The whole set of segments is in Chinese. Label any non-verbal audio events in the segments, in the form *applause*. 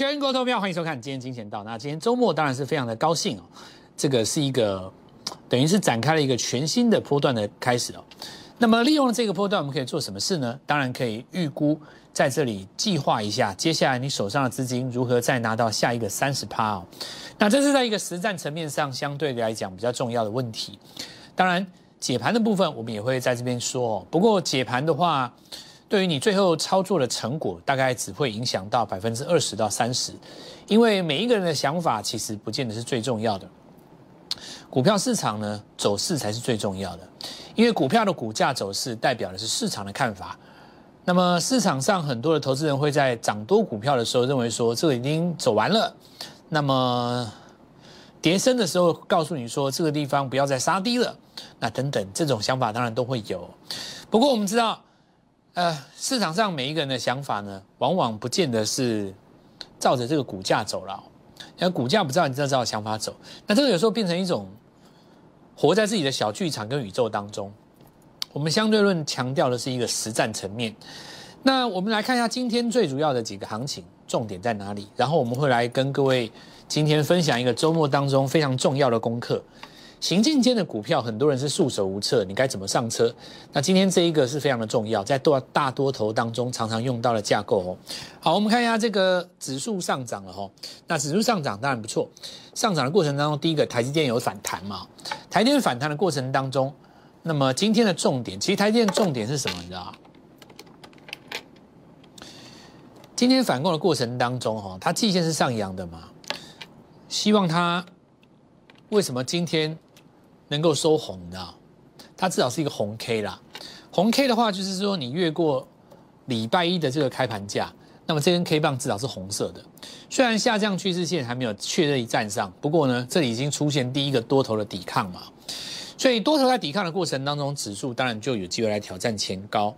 全国投票，欢迎收看今天金钱道。那今天周末当然是非常的高兴哦，这个是一个等于是展开了一个全新的波段的开始哦。那么利用了这个波段，我们可以做什么事呢？当然可以预估在这里计划一下，接下来你手上的资金如何再拿到下一个三十趴哦。那这是在一个实战层面上相对来讲比较重要的问题。当然解盘的部分我们也会在这边说哦。不过解盘的话。对于你最后操作的成果，大概只会影响到百分之二十到三十，因为每一个人的想法其实不见得是最重要的。股票市场呢，走势才是最重要的，因为股票的股价走势代表的是市场的看法。那么市场上很多的投资人会在涨多股票的时候认为说这个已经走完了，那么跌升的时候告诉你说这个地方不要再杀低了，那等等这种想法当然都会有。不过我们知道。呃，市场上每一个人的想法呢，往往不见得是照着这个股价走了。因为股价不知道你知道照想法走，那这个有时候变成一种活在自己的小剧场跟宇宙当中。我们相对论强调的是一个实战层面。那我们来看一下今天最主要的几个行情重点在哪里，然后我们会来跟各位今天分享一个周末当中非常重要的功课。行进间的股票，很多人是束手无策，你该怎么上车？那今天这一个是非常的重要，在多大多头当中常常用到的架构哦。好，我们看一下这个指数上涨了哈。那指数上涨当然不错，上涨的过程当中，第一个台积电有反弹嘛？台积电反弹的过程当中，那么今天的重点，其实台积电重点是什么？你知道今天反攻的过程当中哈，它季线是上扬的嘛？希望它为什么今天？能够收红的，它至少是一个红 K 啦。红 K 的话，就是说你越过礼拜一的这个开盘价，那么这根 K 棒至少是红色的。虽然下降趋势线还没有确认站上，不过呢，这里已经出现第一个多头的抵抗嘛。所以多头在抵抗的过程当中，指数当然就有机会来挑战前高。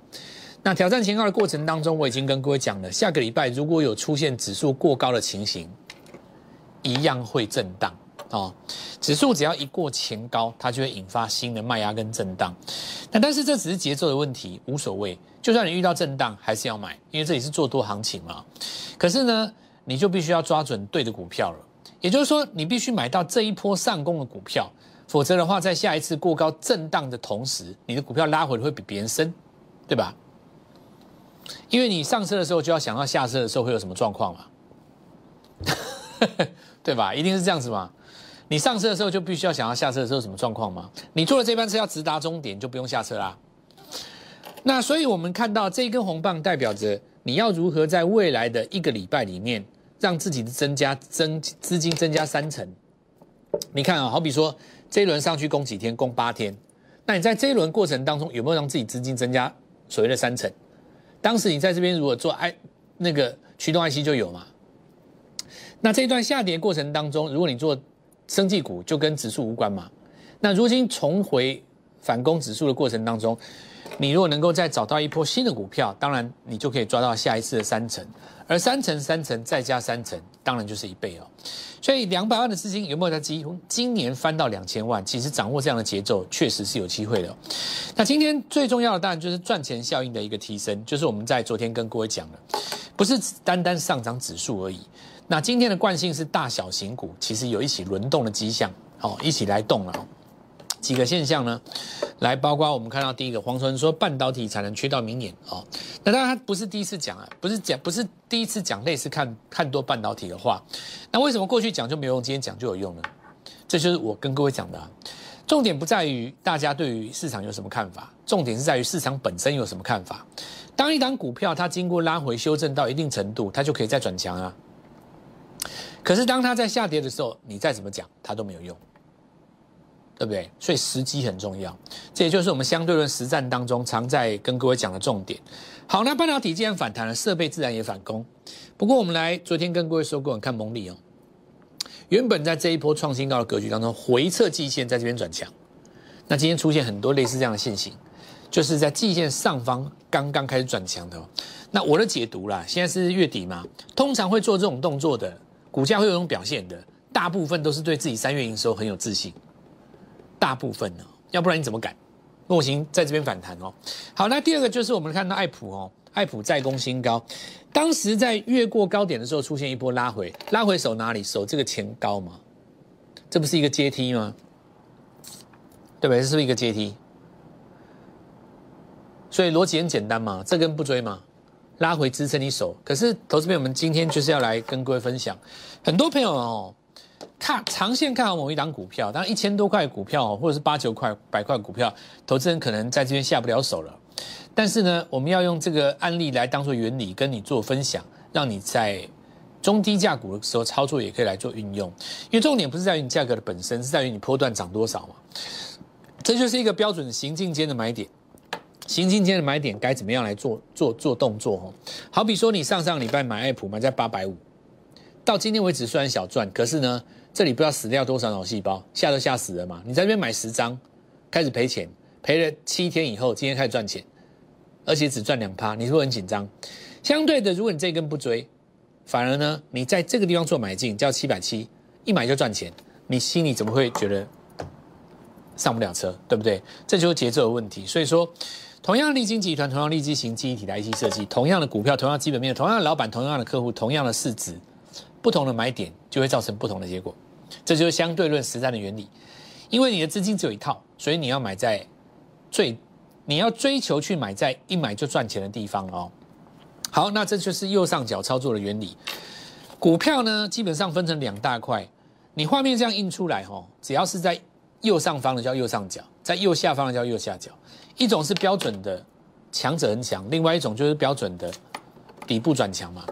那挑战前高的过程当中，我已经跟各位讲了，下个礼拜如果有出现指数过高的情形，一样会震荡。哦，指数只要一过前高，它就会引发新的卖压跟震荡。那但是这只是节奏的问题，无所谓。就算你遇到震荡，还是要买，因为这里是做多行情嘛。可是呢，你就必须要抓准对的股票了。也就是说，你必须买到这一波上攻的股票，否则的话，在下一次过高震荡的同时，你的股票拉回会比别人深，对吧？因为你上车的时候就要想到下车的时候会有什么状况嘛，*laughs* 对吧？一定是这样子嘛。你上车的时候就必须要想要下车的时候什么状况吗？你坐的这班车要直达终点就不用下车啦。那所以我们看到这根红棒代表着你要如何在未来的一个礼拜里面让自己的增加增资金增加三成。你看啊，好比说这一轮上去攻几天，攻八天，那你在这一轮过程当中有没有让自己资金增加所谓的三成？当时你在这边如果做 I 那个驱动 IC 就有嘛。那这一段下跌过程当中，如果你做生技股就跟指数无关嘛？那如今重回反攻指数的过程当中，你如果能够再找到一波新的股票，当然你就可以抓到下一次的三成，而三成三成再加三成，当然就是一倍哦。所以两百万的资金有没有在今今年翻到两千万？其实掌握这样的节奏，确实是有机会的。那今天最重要的当然就是赚钱效应的一个提升，就是我们在昨天跟各位讲的，不是单单上涨指数而已。那今天的惯性是大小型股，其实有一起轮动的迹象，哦，一起来动了。几个现象呢？来，包括我们看到第一个，黄春说半导体才能缺到明年哦。那当然他不是第一次讲啊，不是讲不是第一次讲类似看看多半导体的话。那为什么过去讲就没有用，今天讲就有用呢？这就是我跟各位讲的，啊重点不在于大家对于市场有什么看法，重点是在于市场本身有什么看法。当一档股票它经过拉回修正到一定程度，它就可以再转强啊。可是当它在下跌的时候，你再怎么讲，它都没有用，对不对？所以时机很重要，这也就是我们相对论实战当中常在跟各位讲的重点。好，那半导体既然反弹了，设备自然也反攻。不过我们来昨天跟各位说过，看蒙利哦，原本在这一波创新高的格局当中，回撤季线在这边转强，那今天出现很多类似这样的现形，就是在季线上方刚刚开始转强的。那我的解读啦，现在是月底嘛，通常会做这种动作的。股价会有种表现的，大部分都是对自己三月营收很有自信，大部分呢，要不然你怎么敢？莫行在这边反弹哦。好，那第二个就是我们看到爱普哦，爱普再攻新高，当时在越过高点的时候出现一波拉回，拉回守哪里？守这个前高嘛，这不是一个阶梯吗？对不对？这是不是一个阶梯？所以逻辑很简单嘛，这根不追嘛，拉回支撑你手。可是投资朋友们今天就是要来跟各位分享，很多朋友哦，看长线看好某一档股票，当然一千多块股票或者是八九块、百块股票，投资人可能在这边下不了手了。但是呢，我们要用这个案例来当做原理跟你做分享，让你在中低价股的时候操作也可以来做运用。因为重点不是在于你价格的本身，是在于你波段涨多少嘛。这就是一个标准行进间的买点，行进间的买点该怎么样来做做做动作哦？好比说你上上礼拜买爱普买在八百五，到今天为止虽然小赚，可是呢，这里不知道死掉多少脑细胞，吓都吓死了嘛。你在这边买十张，开始赔钱，赔了七天以后，今天开始赚钱。而且只赚两趴，你是不是很紧张？相对的，如果你这根不追，反而呢，你在这个地方做买进，叫七百七，一买就赚钱，你心里怎么会觉得上不了车，对不对？这就是节奏的问题。所以说，同样立金集团，同样立基型记忆体的 IC 设计，同样的股票，同样基本面，同样的老板，同样的客户，同样的市值，不同的买点就会造成不同的结果。这就是相对论实战的原理。因为你的资金只有一套，所以你要买在最。你要追求去买在一买就赚钱的地方哦。好，那这就是右上角操作的原理。股票呢，基本上分成两大块。你画面这样印出来哦，只要是在右上方的叫右上角，在右下方的叫右下角。一种是标准的强者很强，另外一种就是标准的底部转强嘛。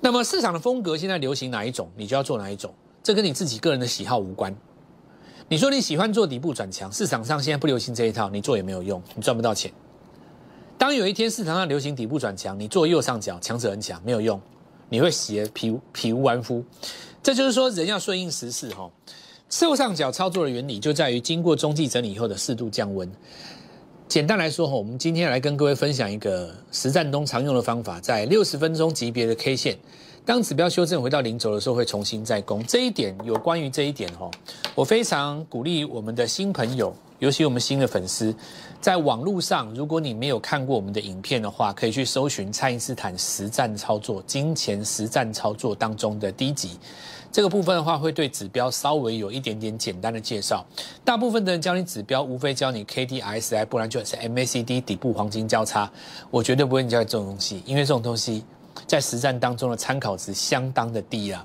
那么市场的风格现在流行哪一种，你就要做哪一种，这跟你自己个人的喜好无关。你说你喜欢做底部转强，市场上现在不流行这一套，你做也没有用，你赚不到钱。当有一天市场上流行底部转强，你做右上角强者很强，没有用，你会洗得皮皮无完肤。这就是说，人要顺应时势哈。右上角操作的原理就在于经过中继整理以后的适度降温。简单来说哈，我们今天来跟各位分享一个实战中常用的方法，在六十分钟级别的 K 线。当指标修正回到零轴的时候，会重新再攻。这一点有关于这一点哦，我非常鼓励我们的新朋友，尤其我们新的粉丝，在网络上，如果你没有看过我们的影片的话，可以去搜寻蔡因斯坦实战操作、金钱实战操作当中的第一集。这个部分的话，会对指标稍微有一点点简单的介绍。大部分的人教你指标，无非教你 K D S I，不然就是 M A C D 底部黄金交叉。我绝对不会教你这种东西，因为这种东西。在实战当中的参考值相当的低啊！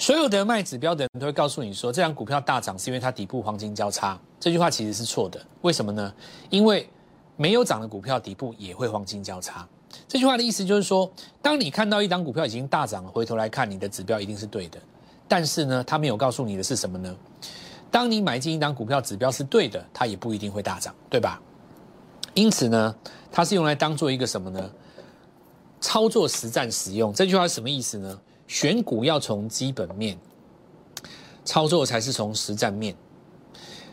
所有的卖指标的人都会告诉你说，这张股票大涨是因为它底部黄金交叉。这句话其实是错的，为什么呢？因为没有涨的股票底部也会黄金交叉。这句话的意思就是说，当你看到一张股票已经大涨了，回头来看你的指标一定是对的。但是呢，它没有告诉你的是什么呢？当你买进一张股票，指标是对的，它也不一定会大涨，对吧？因此呢，它是用来当做一个什么呢？操作实战使用这句话是什么意思呢？选股要从基本面，操作才是从实战面。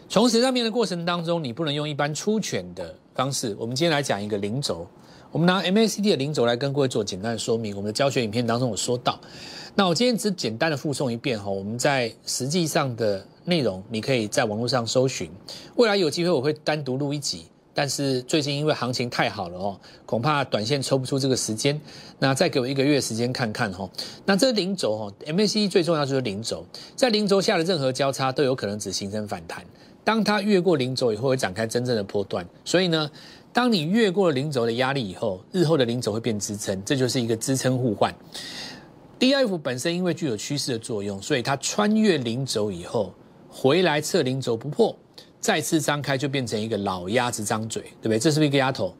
从实战面的过程当中，你不能用一般出拳的方式。我们今天来讲一个零轴，我们拿 MACD 的零轴来跟各位做简单的说明。我们的教学影片当中有说到，那我今天只简单的附送一遍哈。我们在实际上的内容，你可以在网络上搜寻。未来有机会我会单独录一集。但是最近因为行情太好了哦，恐怕短线抽不出这个时间。那再给我一个月时间看看哈。那这零轴哦，MACD 最重要就是零轴，在零轴下的任何交叉都有可能只形成反弹。当它越过零轴以后，会展开真正的波段。所以呢，当你越过了零轴的压力以后，日后的零轴会变支撑，这就是一个支撑互换。DF 本身因为具有趋势的作用，所以它穿越零轴以后回来测零轴不破。再次张开就变成一个老鸭子张嘴，对不对？这是不是一个鸭头？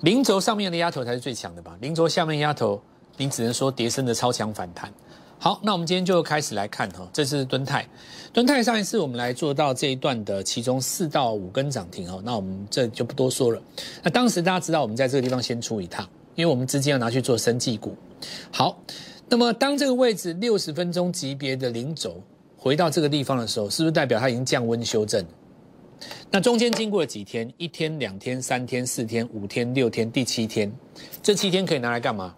零轴上面的鸭头才是最强的吧？零轴下面鸭头，你只能说叠升的超强反弹。好，那我们今天就开始来看哈，这是敦泰。敦泰上一次我们来做到这一段的其中四到五根涨停哈，那我们这就不多说了。那当时大家知道我们在这个地方先出一趟，因为我们资金要拿去做生技股。好，那么当这个位置六十分钟级别的零轴。回到这个地方的时候，是不是代表它已经降温修正？那中间经过了几天？一天、两天、三天、四天、五天、六天，第七天，这七天可以拿来干嘛？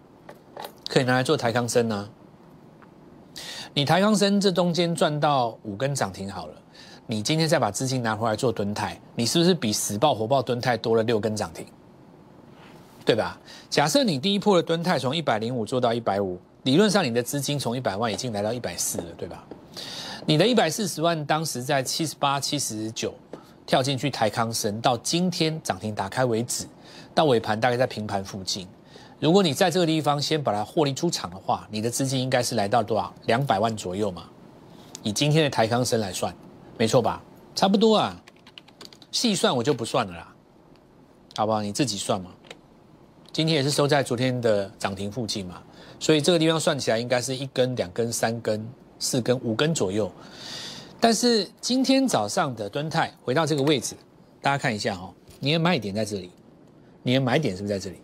可以拿来做台康生啊。你台康生这中间赚到五根涨停好了，你今天再把资金拿回来做蹲泰，你是不是比死爆火爆蹲泰多了六根涨停？对吧？假设你第一波的蹲泰从一百零五做到一百五，理论上你的资金从一百万已经来到一百四了，对吧？你的一百四十万当时在七十八、七十九跳进去台康生，到今天涨停打开为止，到尾盘大概在平盘附近。如果你在这个地方先把它获利出场的话，你的资金应该是来到多少？两百万左右嘛。以今天的台康生来算，没错吧？差不多啊。细算我就不算了啦，好不好？你自己算嘛。今天也是收在昨天的涨停附近嘛，所以这个地方算起来应该是一根、两根、三根。四根、五根左右，但是今天早上的敦泰回到这个位置，大家看一下哈，你的买点在这里，你的买点是不是在这里？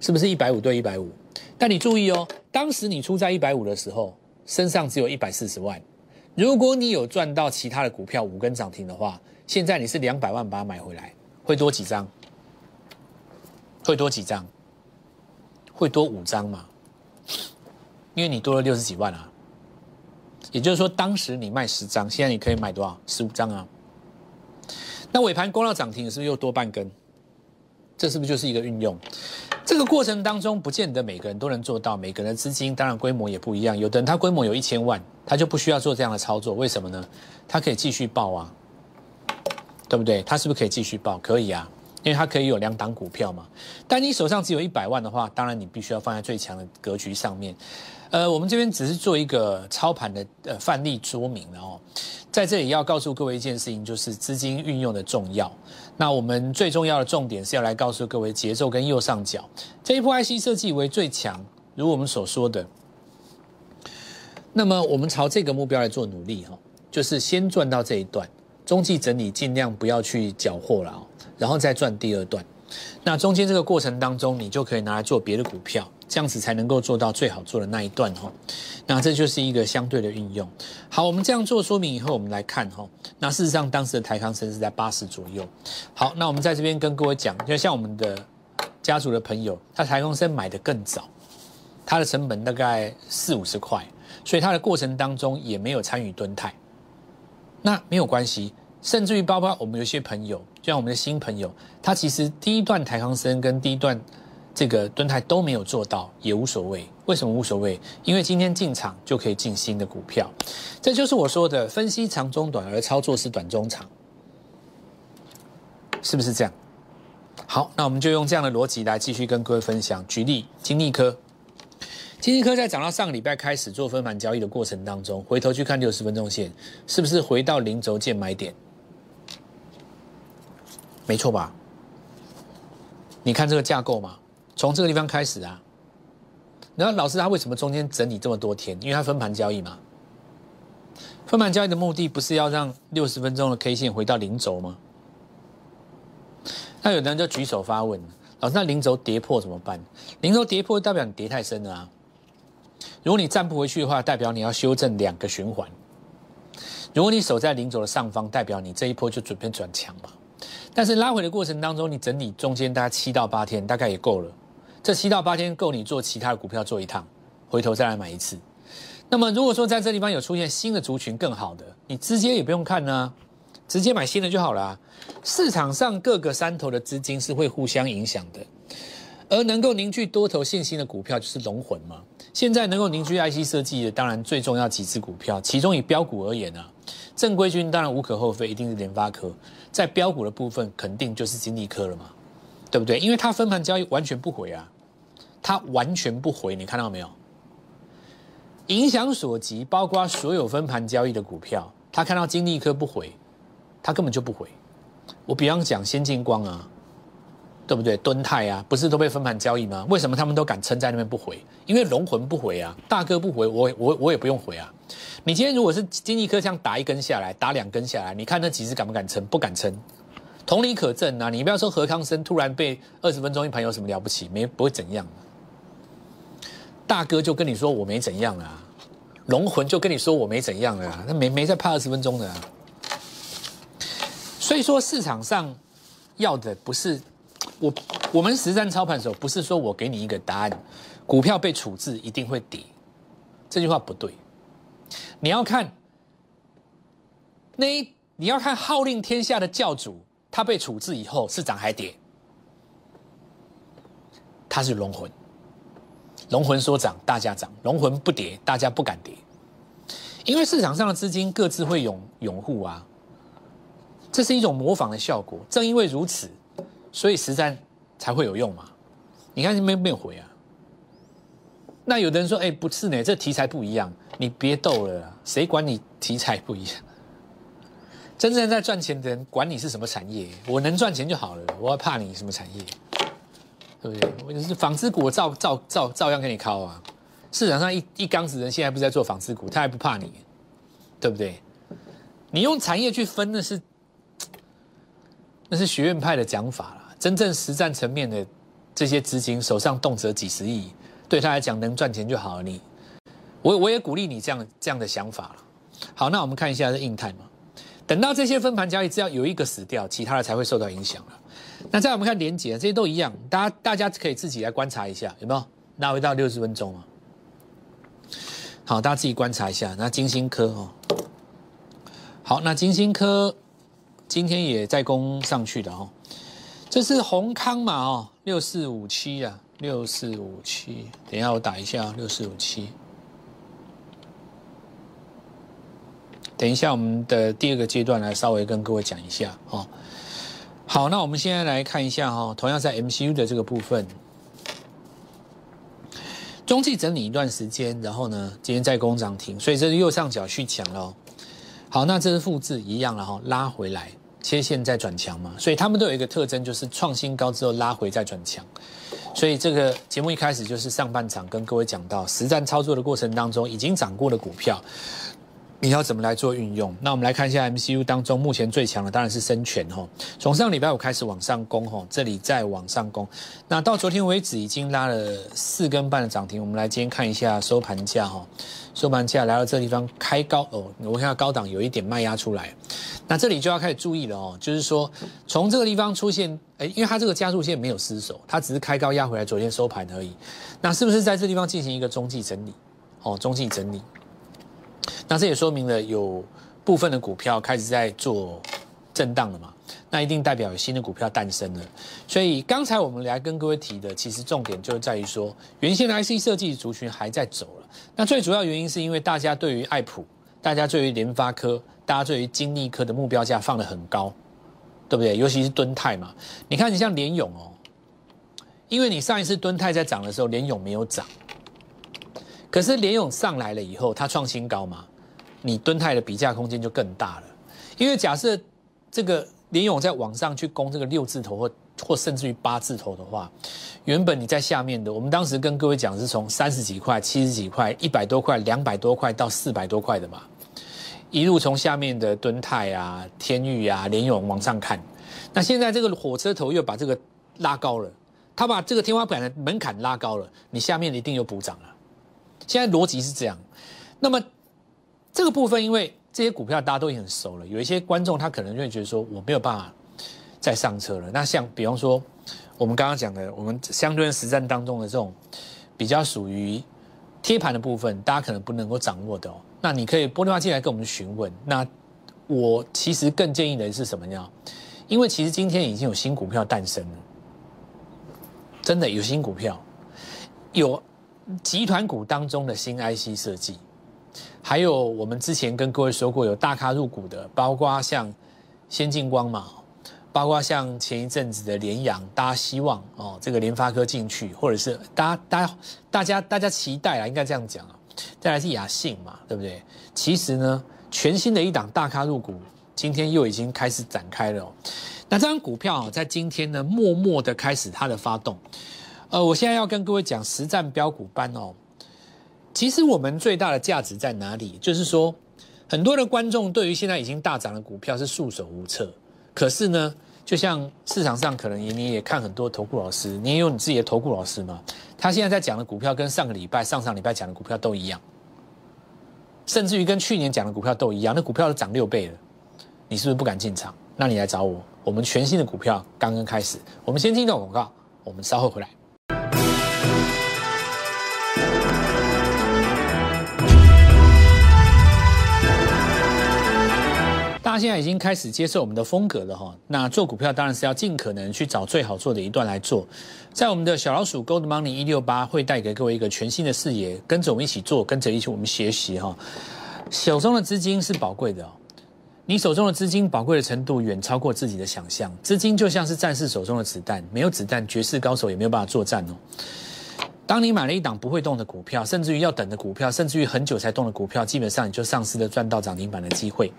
是不是一百五对一百五？但你注意哦，当时你出在一百五的时候，身上只有一百四十万。如果你有赚到其他的股票五根涨停的话，现在你是两百万把它买回来，会多几张？会多几张？会多五张嘛？因为你多了六十几万啊。也就是说，当时你卖十张，现在你可以买多少？十五张啊。那尾盘攻到涨停，是不是又多半根？这是不是就是一个运用？这个过程当中，不见得每个人都能做到，每个人的资金当然规模也不一样。有的人他规模有一千万，他就不需要做这样的操作，为什么呢？他可以继续报啊，对不对？他是不是可以继续报？可以啊，因为他可以有两档股票嘛。但你手上只有一百万的话，当然你必须要放在最强的格局上面。呃，我们这边只是做一个操盘的呃范例说明了哦，在这里要告诉各位一件事情，就是资金运用的重要。那我们最重要的重点是要来告诉各位节奏跟右上角这一波 IC 设计为最强，如我们所说的。那么我们朝这个目标来做努力哈，就是先赚到这一段中继整理，尽量不要去缴获了哦，然后再赚第二段。那中间这个过程当中，你就可以拿来做别的股票。这样子才能够做到最好做的那一段哈，那这就是一个相对的运用。好，我们这样做说明以后，我们来看哈。那事实上，当时的台康生是在八十左右。好，那我们在这边跟各位讲，就像我们的家族的朋友，他台康生买的更早，他的成本大概四五十块，所以他的过程当中也没有参与蹲泰。那没有关系，甚至于包括我们有些朋友，就像我们的新朋友，他其实第一段台康生跟第一段。这个蹲台都没有做到也无所谓，为什么无所谓？因为今天进场就可以进新的股票，这就是我说的分析长中短，而操作是短中长，是不是这样？好，那我们就用这样的逻辑来继续跟各位分享。举例，金利科，金利科在涨到上个礼拜开始做分盘交易的过程当中，回头去看六十分钟线，是不是回到零轴见买点？没错吧？你看这个架构嘛。从这个地方开始啊，然后老师他为什么中间整理这么多天？因为他分盘交易嘛。分盘交易的目的不是要让六十分钟的 K 线回到零轴吗？那有的人就举手发问：老师，那零轴跌破怎么办？零轴跌破代表你跌太深了啊。如果你站不回去的话，代表你要修正两个循环。如果你守在零轴的上方，代表你这一波就准备转强嘛。但是拉回的过程当中，你整理中间大概七到八天，大概也够了。这七到八天够你做其他的股票做一趟，回头再来买一次。那么如果说在这地方有出现新的族群更好的，你直接也不用看呢，直接买新的就好了。市场上各个山头的资金是会互相影响的，而能够凝聚多头信心的股票就是龙魂嘛。现在能够凝聚 IC 设计的，当然最重要几只股票，其中以标股而言啊，正规军当然无可厚非，一定是联发科。在标股的部分，肯定就是金立科了嘛，对不对？因为它分盘交易完全不回啊。它完全不回，你看到没有？影响所及，包括所有分盘交易的股票，他看到金立科不回，他根本就不回。我比方讲先进光啊，对不对？敦泰啊，不是都被分盘交易吗？为什么他们都敢撑在那边不回？因为龙魂不回啊，大哥不回，我我我也不用回啊。你今天如果是金立科这样打一根下来，打两根下来，你看那几只敢不敢撑？不敢撑。同理可证啊，你不要说何康生突然被二十分钟一盘有什么了不起？没不会怎样。大哥就跟你说我没怎样啊，龙魂就跟你说我没怎样啊，他没没在怕二十分钟的。啊所以说市场上要的不是我，我们实战操盘的时候不是说我给你一个答案，股票被处置一定会跌，这句话不对。你要看那你要看号令天下的教主，他被处置以后是涨还跌。他是龙魂。龙魂说涨，大家涨；龙魂不跌，大家不敢跌。因为市场上的资金各自会拥拥护啊，这是一种模仿的效果。正因为如此，所以实战才会有用嘛。你看没没有回啊？那有的人说：“哎，不是呢，这题材不一样。”你别逗了，谁管你题材不一样？真正在赚钱的人管你是什么产业，我能赚钱就好了，我还怕你什么产业？对不对？我就是纺织股，我照照照照样给你敲啊！市场上一一缸子人现在不是在做纺织股，他还不怕你，对不对？你用产业去分，那是 *tsk* 那是学院派的讲法了。真正实战层面的这些资金手上动辄几十亿，对他来讲能赚钱就好了。你，我我也鼓励你这样这样的想法了。好，那我们看一下是印泰嘛。等到这些分盘交易，只要有一个死掉，其他的才会受到影响了。那再我们看连结，这些都一样，大家大家可以自己来观察一下，有没有？拉回到六十分钟啊。好，大家自己观察一下。那金星科哦，好，那金星科今天也在攻上去的哦。这是宏康嘛哦，六四五七啊，六四五七。等一下我打一下六四五七。等一下我们的第二个阶段来稍微跟各位讲一下哦。好，那我们现在来看一下哈，同样在 MCU 的这个部分。中继整理一段时间，然后呢，今天在攻涨停，所以这是右上角续强喽。好，那这是复制一样了哈，拉回来切线再转强嘛，所以他们都有一个特征，就是创新高之后拉回再转强。所以这个节目一开始就是上半场跟各位讲到实战操作的过程当中已经涨过的股票。你要怎么来做运用？那我们来看一下 MCU 当中目前最强的当然是深全哈，从上礼拜五开始往上攻哈，这里再往上攻，那到昨天为止已经拉了四根半的涨停。我们来今天看一下收盘价哈，收盘价来到这地方开高哦，我看到高档有一点卖压出来，那这里就要开始注意了哦，就是说从这个地方出现，哎，因为它这个加速线没有失守，它只是开高压回来，昨天收盘而已，那是不是在这地方进行一个中继整理？哦，中继整理。那这也说明了有部分的股票开始在做震荡了嘛？那一定代表有新的股票诞生了。所以刚才我们来跟各位提的，其实重点就在于说，原先的 IC 设计族群还在走了。那最主要原因是因为大家对于爱普、大家对于联发科、大家对于金立科的目标价放得很高，对不对？尤其是敦泰嘛。你看，你像联勇哦，因为你上一次敦泰在涨的时候，联勇没有涨。可是联勇上来了以后，它创新高嘛，你敦泰的比价空间就更大了。因为假设这个联勇在往上去攻这个六字头或或甚至于八字头的话，原本你在下面的，我们当时跟各位讲是从三十几块、七十几块、一百多块、两百多块到四百多块的嘛，一路从下面的敦泰啊、天域啊、联勇往上看，那现在这个火车头又把这个拉高了，他把这个天花板的门槛拉高了，你下面一定有补涨了。现在逻辑是这样，那么这个部分，因为这些股票大家都已经很熟了，有一些观众他可能就会觉得说，我没有办法再上车了。那像比方说，我们刚刚讲的，我们相对实战当中的这种比较属于贴盘的部分，大家可能不能够掌握的哦。那你可以拨电话进来跟我们询问。那我其实更建议的是什么呢？因为其实今天已经有新股票诞生了，真的有新股票有。集团股当中的新 IC 设计，还有我们之前跟各位说过有大咖入股的，包括像先进光嘛，包括像前一阵子的联阳，大家希望哦这个联发科进去，或者是大家大家大家大家期待啊，应该这样讲啊。再来是雅信嘛，对不对？其实呢，全新的一档大咖入股，今天又已经开始展开了。那这张股票在今天呢，默默的开始它的发动。呃，我现在要跟各位讲实战标股班哦。其实我们最大的价值在哪里？就是说，很多的观众对于现在已经大涨的股票是束手无策。可是呢，就像市场上可能你也看很多投顾老师，你也有你自己的投顾老师嘛。他现在在讲的股票跟上个礼拜、上上礼拜讲的股票都一样，甚至于跟去年讲的股票都一样。那股票都涨六倍了，你是不是不敢进场？那你来找我，我们全新的股票刚刚开始。我们先听到广告，我们稍后回来。他现在已经开始接受我们的风格了哈。那做股票当然是要尽可能去找最好做的一段来做。在我们的小老鼠 Gold Money 一六八会带给各位一个全新的视野，跟着我们一起做，跟着一起我们学习哈。手中的资金是宝贵的，你手中的资金宝贵的程度远超过自己的想象。资金就像是战士手中的子弹，没有子弹，绝世高手也没有办法作战哦。当你买了一档不会动的股票，甚至于要等的股票，甚至于很久才动的股票，基本上你就丧失了赚到涨停板的机会。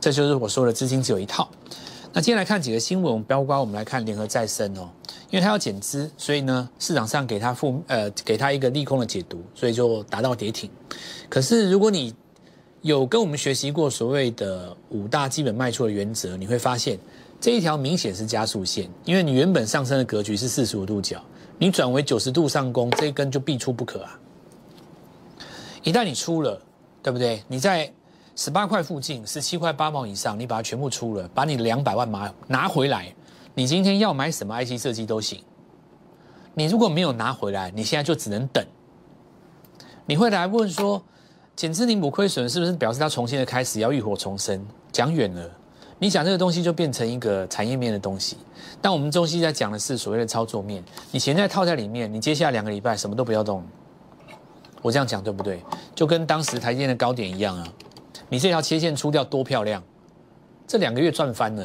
这就是我说的资金只有一套。那今天来看几个新闻，包括我们来看联合再生哦，因为它要减资，所以呢市场上给它负呃给它一个利空的解读，所以就达到跌停。可是如果你有跟我们学习过所谓的五大基本卖出的原则，你会发现这一条明显是加速线，因为你原本上升的格局是四十五度角。你转为九十度上攻，这一根就必出不可啊！一旦你出了，对不对？你在十八块附近，十七块八毛以上，你把它全部出了，把你两百万拿拿回来，你今天要买什么 IC 设计都行。你如果没有拿回来，你现在就只能等。你会来问说，减资宁补亏损，是不是表示它重新的开始要浴火重生？讲远了。你讲这个东西就变成一个产业面的东西，但我们中西在讲的是所谓的操作面。你现在套在里面，你接下来两个礼拜什么都不要动。我这样讲对不对？就跟当时台积电的高点一样啊，你这条切线出掉多漂亮，这两个月赚翻了，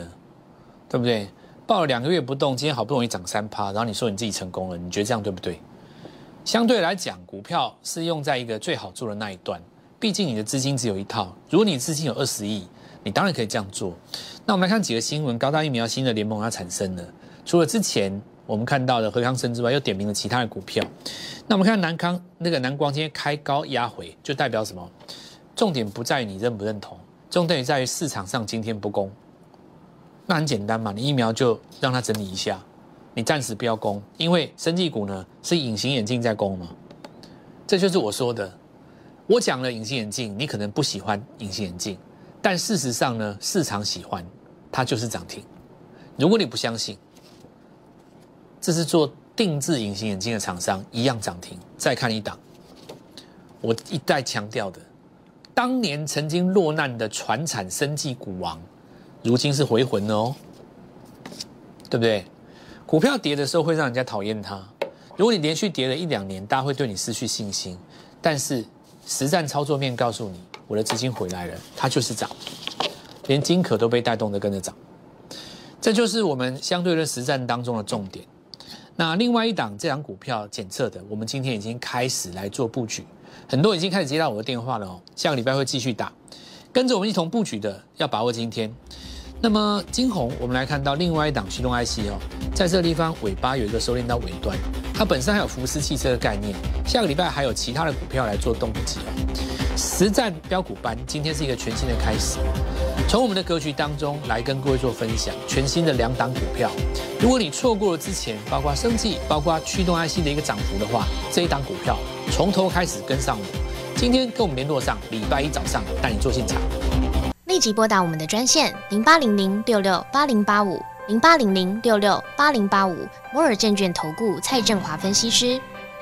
对不对？报了两个月不动，今天好不容易涨三趴，然后你说你自己成功了，你觉得这样对不对？相对来讲，股票是用在一个最好做的那一段，毕竟你的资金只有一套，如果你资金有二十亿。你当然可以这样做。那我们来看几个新闻：高大疫苗新的联盟要产生了。除了之前我们看到的和康生之外，又点名了其他的股票。那我们看南康那个南光今天开高压回，就代表什么？重点不在于你认不认同，重点在于市场上今天不攻。那很简单嘛，你疫苗就让它整理一下，你暂时不要攻，因为生技股呢是隐形眼镜在攻嘛。这就是我说的。我讲了隐形眼镜，你可能不喜欢隐形眼镜。但事实上呢，市场喜欢它就是涨停。如果你不相信，这是做定制隐形眼镜的厂商一样涨停。再看一档，我一再强调的，当年曾经落难的船产生计股王，如今是回魂哦，对不对？股票跌的时候会让人家讨厌它。如果你连续跌了一两年，大家会对你失去信心。但是实战操作面告诉你。我的资金回来了，它就是涨，连金可都被带动的跟着涨，这就是我们相对论实战当中的重点。那另外一档这档股票检测的，我们今天已经开始来做布局，很多已经开始接到我的电话了哦，下个礼拜会继续打，跟着我们一同布局的要把握今天。那么金红，我们来看到另外一档驱动 IC 哦，在这个地方尾巴有一个收敛到尾端，它本身还有福斯汽车的概念，下个礼拜还有其他的股票来做动机哦。实战标股班，今天是一个全新的开始。从我们的格局当中来跟各位做分享，全新的两档股票。如果你错过了之前，包括生技、包括驱动 IC 的一个涨幅的话，这一档股票从头开始跟上我。今天跟我们联络上，礼拜一早上带你做进场。立即拨打我们的专线零八零零六六八零八五零八零零六六八零八五摩尔证券投顾蔡振华分析师。